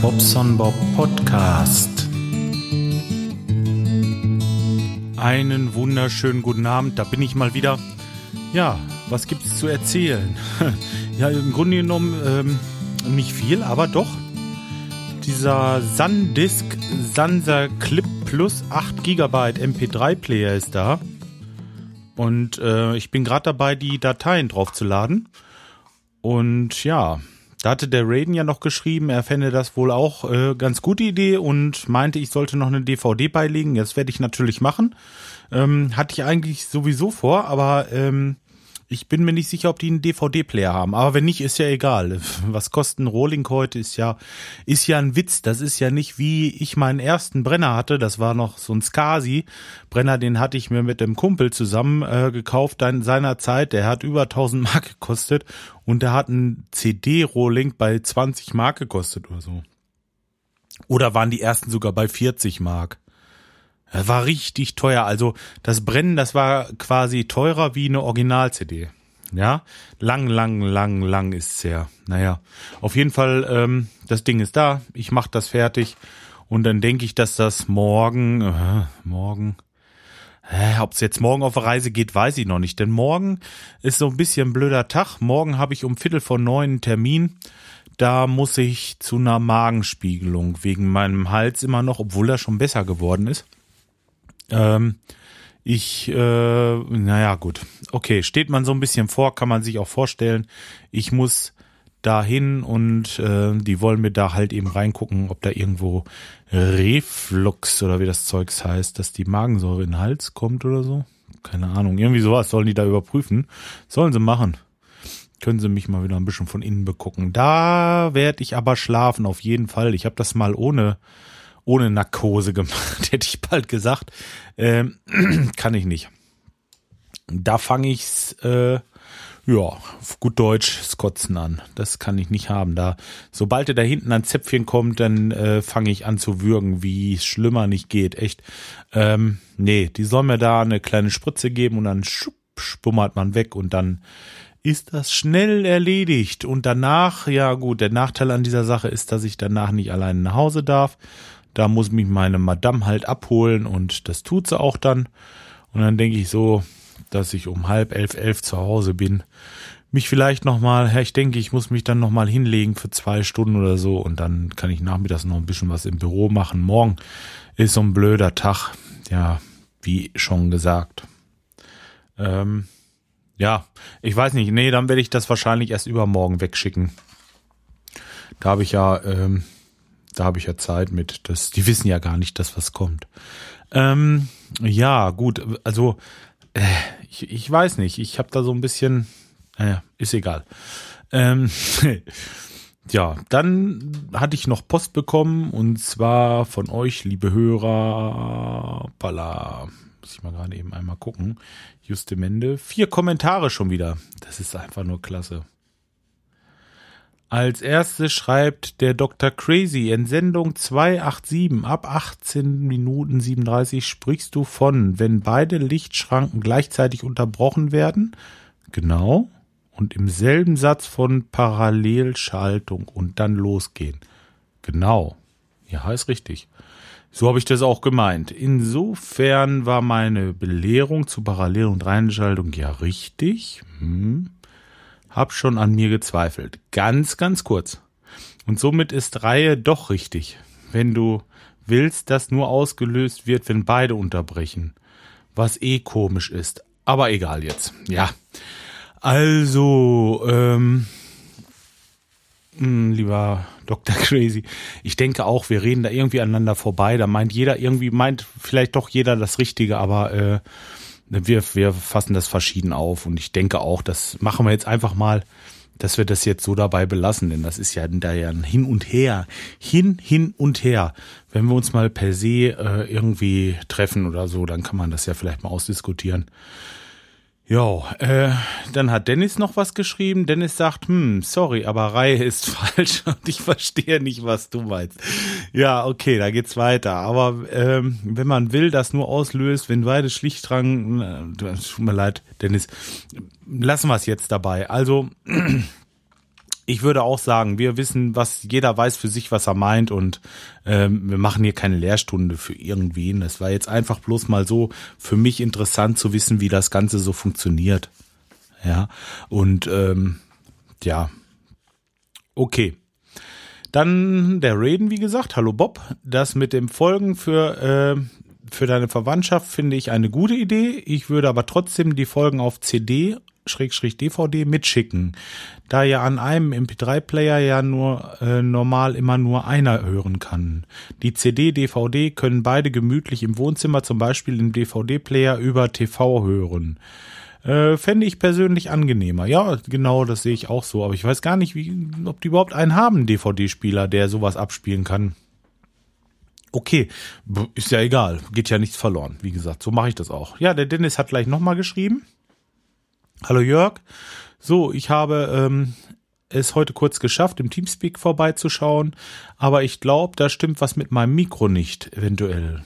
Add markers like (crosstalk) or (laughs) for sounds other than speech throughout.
Bobson Bob Podcast. Einen wunderschönen guten Abend, da bin ich mal wieder. Ja, was gibt's zu erzählen? (laughs) ja, im Grunde genommen ähm, nicht viel, aber doch. Dieser SanDisk Sansa Clip Plus 8 GB MP3 Player ist da. Und äh, ich bin gerade dabei, die Dateien draufzuladen. Und ja, da hatte der Raiden ja noch geschrieben, er fände das wohl auch äh, ganz gute Idee und meinte, ich sollte noch eine DVD beilegen. Das werde ich natürlich machen. Ähm, hatte ich eigentlich sowieso vor, aber ähm, ich bin mir nicht sicher, ob die einen DVD-Player haben. Aber wenn nicht, ist ja egal. (laughs) Was kostet ein Rohling heute? Ist ja, ist ja ein Witz. Das ist ja nicht wie ich meinen ersten Brenner hatte. Das war noch so ein Skasi-Brenner, den hatte ich mir mit dem Kumpel zusammen äh, gekauft in seiner Zeit. Der hat über 1000 Mark gekostet und der hat einen CD-Rohling bei 20 Mark gekostet oder so. Oder waren die ersten sogar bei 40 Mark? Das war richtig teuer. Also das Brennen, das war quasi teurer wie eine Original-CD. Ja, lang, lang, lang, lang ist's her. Naja, auf jeden Fall, ähm, das Ding ist da. Ich mach das fertig und dann denke ich, dass das morgen, äh, morgen, äh, ob es jetzt morgen auf Reise geht, weiß ich noch nicht. Denn morgen ist so ein bisschen ein blöder Tag. Morgen habe ich um Viertel vor neun einen Termin. Da muss ich zu einer Magenspiegelung wegen meinem Hals immer noch, obwohl er schon besser geworden ist. Ähm, ich, äh, naja, gut. Okay, steht man so ein bisschen vor, kann man sich auch vorstellen. Ich muss dahin und äh, die wollen mir da halt eben reingucken, ob da irgendwo Reflux oder wie das Zeugs heißt, dass die Magensäure in den Hals kommt oder so. Keine Ahnung. Irgendwie sowas sollen die da überprüfen. Sollen sie machen. Können sie mich mal wieder ein bisschen von innen begucken. Da werde ich aber schlafen, auf jeden Fall. Ich habe das mal ohne ohne Narkose gemacht, (laughs) hätte ich bald gesagt. Ähm, (clears throat) kann ich nicht. Da fange ich's, äh, ja, auf gut Deutsch, Skotzen an. Das kann ich nicht haben. Da, sobald er da hinten ein Zäpfchen kommt, dann äh, fange ich an zu würgen, wie es schlimmer nicht geht. Echt. Ähm, nee, die soll mir da eine kleine Spritze geben und dann schupp, spummert man weg und dann ist das schnell erledigt. Und danach, ja gut, der Nachteil an dieser Sache ist, dass ich danach nicht alleine nach Hause darf, da muss mich meine Madame halt abholen und das tut sie auch dann. Und dann denke ich so, dass ich um halb elf, elf zu Hause bin. Mich vielleicht nochmal, ich denke, ich muss mich dann nochmal hinlegen für zwei Stunden oder so und dann kann ich nachmittags noch ein bisschen was im Büro machen. Morgen ist so ein blöder Tag. Ja, wie schon gesagt. Ähm, ja, ich weiß nicht. Nee, dann werde ich das wahrscheinlich erst übermorgen wegschicken. Da habe ich ja ähm, da habe ich ja Zeit mit. Das, die wissen ja gar nicht, dass was kommt. Ähm, ja, gut, also äh, ich, ich weiß nicht. Ich habe da so ein bisschen, naja, äh, ist egal. Ähm, (laughs) ja, dann hatte ich noch Post bekommen und zwar von euch, liebe Hörer. Balla, muss ich mal gerade eben einmal gucken. Justemende. Vier Kommentare schon wieder. Das ist einfach nur klasse. Als erstes schreibt der Dr. Crazy in Sendung 287 ab 18 Minuten 37 sprichst du von, wenn beide Lichtschranken gleichzeitig unterbrochen werden. Genau. Und im selben Satz von Parallelschaltung und dann losgehen. Genau. Ja, ist richtig. So habe ich das auch gemeint. Insofern war meine Belehrung zu Parallel- und Reinschaltung ja richtig. Hm hab schon an mir gezweifelt. Ganz, ganz kurz. Und somit ist Reihe doch richtig, wenn du willst, dass nur ausgelöst wird, wenn beide unterbrechen. Was eh komisch ist. Aber egal jetzt. Ja. Also, ähm, hm, lieber Dr. (laughs) Crazy, ich denke auch, wir reden da irgendwie aneinander vorbei. Da meint jeder irgendwie, meint vielleicht doch jeder das Richtige, aber äh, wir, wir fassen das verschieden auf und ich denke auch, das machen wir jetzt einfach mal, dass wir das jetzt so dabei belassen, denn das ist ja da ja ein Hin und Her, hin, hin und her. Wenn wir uns mal per se äh, irgendwie treffen oder so, dann kann man das ja vielleicht mal ausdiskutieren. Jo, äh, dann hat Dennis noch was geschrieben. Dennis sagt, hm, sorry, aber Reihe ist (laughs) falsch und ich verstehe nicht, was du meinst. Ja, okay, da geht's weiter. Aber ähm, wenn man will, das nur auslöst, wenn beide schlicht dran, äh, tut mir leid, Dennis, lassen wir es jetzt dabei. Also (clears throat) ich würde auch sagen, wir wissen, was jeder weiß für sich, was er meint und ähm, wir machen hier keine Lehrstunde für irgendwen. Es war jetzt einfach bloß mal so für mich interessant zu wissen, wie das Ganze so funktioniert. Ja, und ähm, ja, okay. Dann der Raiden, wie gesagt. Hallo Bob. Das mit dem Folgen für, äh, für deine Verwandtschaft finde ich eine gute Idee. Ich würde aber trotzdem die Folgen auf CD DVD mitschicken, da ja an einem MP3-Player ja nur äh, normal immer nur einer hören kann. Die CD, DVD können beide gemütlich im Wohnzimmer, zum Beispiel im DVD-Player über TV hören. Äh, fände ich persönlich angenehmer. Ja, genau, das sehe ich auch so. Aber ich weiß gar nicht, wie, ob die überhaupt einen haben, DVD-Spieler, der sowas abspielen kann. Okay, ist ja egal, geht ja nichts verloren. Wie gesagt, so mache ich das auch. Ja, der Dennis hat gleich nochmal geschrieben. Hallo Jörg. So, ich habe ähm, es heute kurz geschafft, im Teamspeak vorbeizuschauen, aber ich glaube, da stimmt was mit meinem Mikro nicht, eventuell.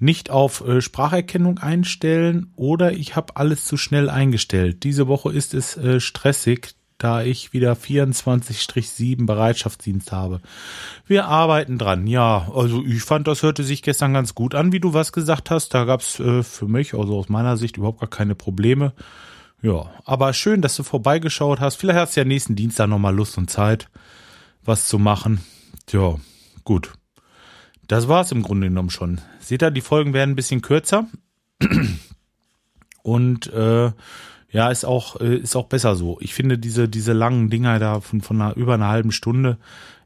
Nicht auf äh, Spracherkennung einstellen oder ich habe alles zu schnell eingestellt. Diese Woche ist es äh, stressig, da ich wieder 24-7 Bereitschaftsdienst habe. Wir arbeiten dran. Ja, also ich fand, das hörte sich gestern ganz gut an, wie du was gesagt hast. Da gab's äh, für mich, also aus meiner Sicht, überhaupt gar keine Probleme. Ja, aber schön, dass du vorbeigeschaut hast. Vielleicht hast du ja nächsten Dienstag nochmal Lust und Zeit, was zu machen. Ja, gut. Das war's im Grunde genommen schon. Seht ihr, die Folgen werden ein bisschen kürzer. (clears throat) Und äh, ja, ist auch, äh, ist auch besser so. Ich finde diese, diese langen Dinger da von, von einer, über einer halben Stunde,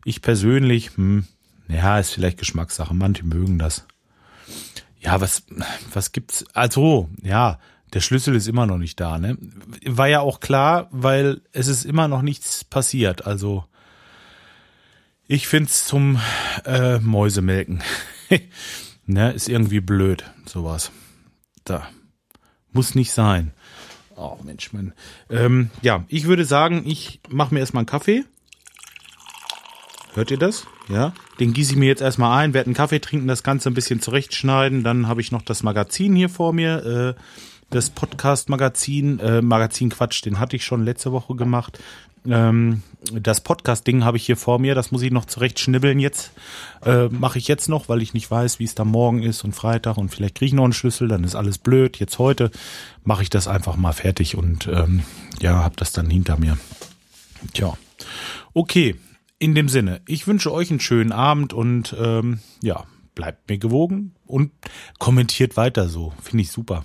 ich persönlich, hm, ja, ist vielleicht Geschmackssache. Manche mögen das. Ja, was, was gibt's? Also, ja, der Schlüssel ist immer noch nicht da, ne? War ja auch klar, weil es ist immer noch nichts passiert. Also ich find's zum äh, Mäusemelken. (laughs) ne, ist irgendwie blöd, sowas. Da. Muss nicht sein. Oh Mensch, Mann. Ähm, ja, ich würde sagen, ich mache mir erstmal einen Kaffee. Hört ihr das? Ja. Den gieße ich mir jetzt erstmal ein, werde einen Kaffee trinken, das Ganze ein bisschen zurechtschneiden. Dann habe ich noch das Magazin hier vor mir. Äh, das Podcast-Magazin, äh, Magazin Quatsch, den hatte ich schon letzte Woche gemacht. Ähm, das Podcast-Ding habe ich hier vor mir, das muss ich noch zurecht schnibbeln jetzt. Äh, Mache ich jetzt noch, weil ich nicht weiß, wie es da morgen ist und Freitag und vielleicht kriege ich noch einen Schlüssel, dann ist alles blöd. Jetzt heute mache ich das einfach mal fertig und ähm, ja, habe das dann hinter mir. Tja, okay. In dem Sinne, ich wünsche euch einen schönen Abend und ähm, ja, bleibt mir gewogen und kommentiert weiter so. Finde ich super.